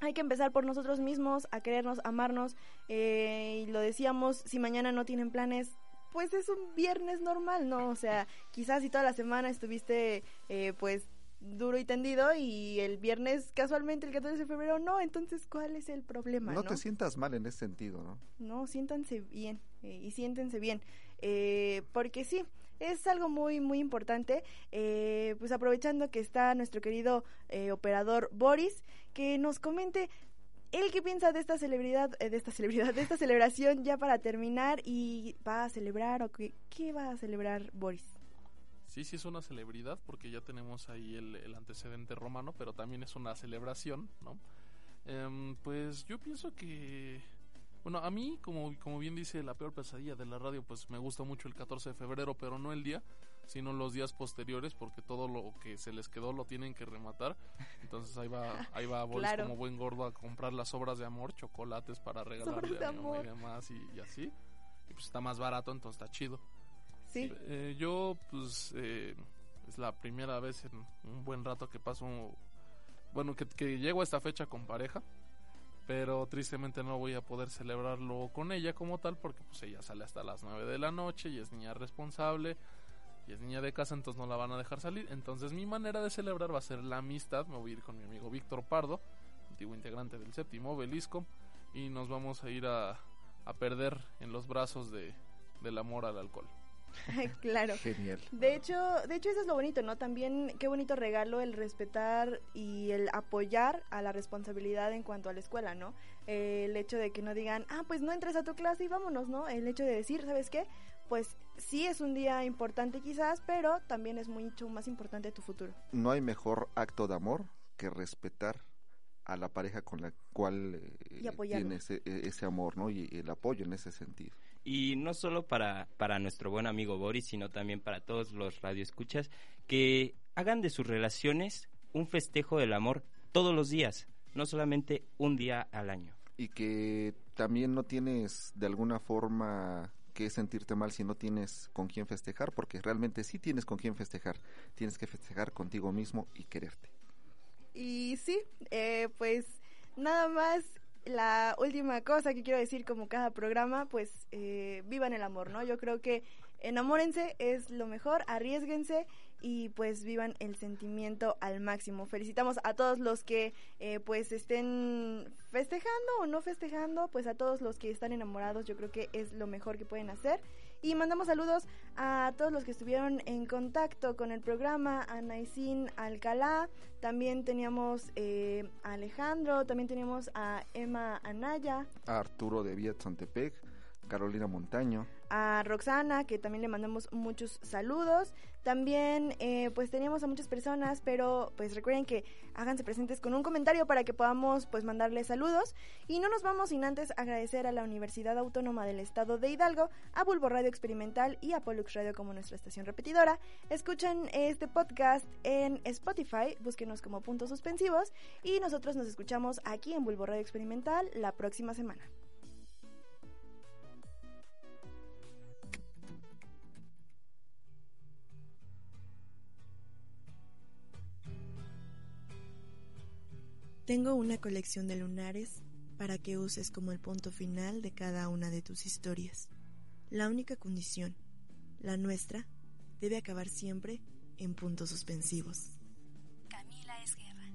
hay que empezar por nosotros mismos, a querernos, amarnos. y lo decíamos, si mañana no tienen planes, pues es un viernes normal, ¿no? O sea, quizás si toda la semana estuviste, eh, pues, duro y tendido y el viernes casualmente el 14 de febrero no, entonces ¿cuál es el problema? No, te sientas mal en ese sentido, ¿no? No, siéntanse bien eh, y siéntense bien, eh, porque sí, es algo muy, muy importante, pues aprovechando que está nuestro querido operador Boris, que nos comente ¿El qué piensa de esta celebridad, eh, de esta celebridad, de esta celebración ya para terminar y va a celebrar o qué, va a celebrar Boris? Sí, sí es una celebridad porque ya tenemos ahí el, antecedente romano, pero también es una celebración, ¿no? Em, pues yo pienso que, bueno, a mí, como, como bien dice la peor pesadilla de la radio, pues me gusta mucho el 14 de febrero, pero no el día, sino los días posteriores, porque todo lo que se les quedó lo tienen que rematar. Entonces ahí va, ahí va Boris como buen gordo a comprar las obras de amor, chocolates para regalarle a mi y demás y, así. Y pues está más barato, entonces está chido. Sí. Eh, yo, pues, eh, es la primera vez en un buen rato que paso, bueno, que, que llego a esta fecha con pareja pero tristemente no voy a poder celebrarlo con ella como tal porque pues ella sale hasta las 9 de la noche y es niña responsable y es niña de casa, entonces no la van a dejar salir. Entonces mi manera de celebrar va a ser la amistad. Me voy a ir con mi amigo Víctor Pardo, antiguo integrante del séptimo obelisco, y nos vamos a ir a, a perder en los brazos de, del amor al alcohol. Claro. Genial. De hecho, de hecho eso es lo bonito, ¿no? También qué bonito regalo el respetar y el apoyar a la responsabilidad en cuanto a la escuela, ¿no? el hecho de que no digan, ah, pues no entres a tu clase y vámonos, ¿no? El hecho de decir, ¿sabes qué? Pues sí es un día importante quizás, pero también es mucho más importante tu futuro. No hay mejor acto de amor que respetar a la pareja con la cual eh, tiene ese, e, ese, amor, ¿no? Y el apoyo en ese sentido. Y no solo para, para nuestro buen amigo Boris, sino también para todos los radioescuchas, que hagan de sus relaciones un festejo del amor todos los días, no solamente un día al año. Y que también no tienes de alguna forma que sentirte mal si no tienes con quién festejar, porque realmente sí tienes con quién festejar. Tienes que festejar contigo mismo y quererte. Y sí, eh, pues nada más la última cosa que quiero decir como cada programa, pues eh, vivan el amor, ¿no? Yo creo que enamórense es lo mejor, arriesguense y pues vivan el sentimiento al máximo. Felicitamos a todos los que eh, pues estén festejando o no festejando, pues a todos los que están enamorados yo creo que es lo mejor que pueden hacer. Y mandamos saludos a todos los que estuvieron en contacto con el programa, a Naisin Alcalá, también teníamos eh, a Alejandro, también teníamos a Emma Anaya. A Arturo de Viet Santepec, Carolina Montaño a Roxana, que también le mandamos muchos saludos. También, eh, pues teníamos a muchas personas, pero pues recuerden que háganse presentes con un comentario para que podamos pues mandarles saludos. Y no nos vamos sin antes agradecer a la Universidad Autónoma del Estado de Hidalgo, a Bulbo Radio Experimental y a Pollux Radio como nuestra estación repetidora. Escuchen este podcast en Spotify, búsquenos como puntos suspensivos y nosotros nos escuchamos aquí en Bulbo Radio Experimental la próxima semana. Tengo una colección de lunares para que uses como el punto final de cada una de tus historias. La única condición, la nuestra, debe acabar siempre en puntos suspensivos. Camila Esguerra.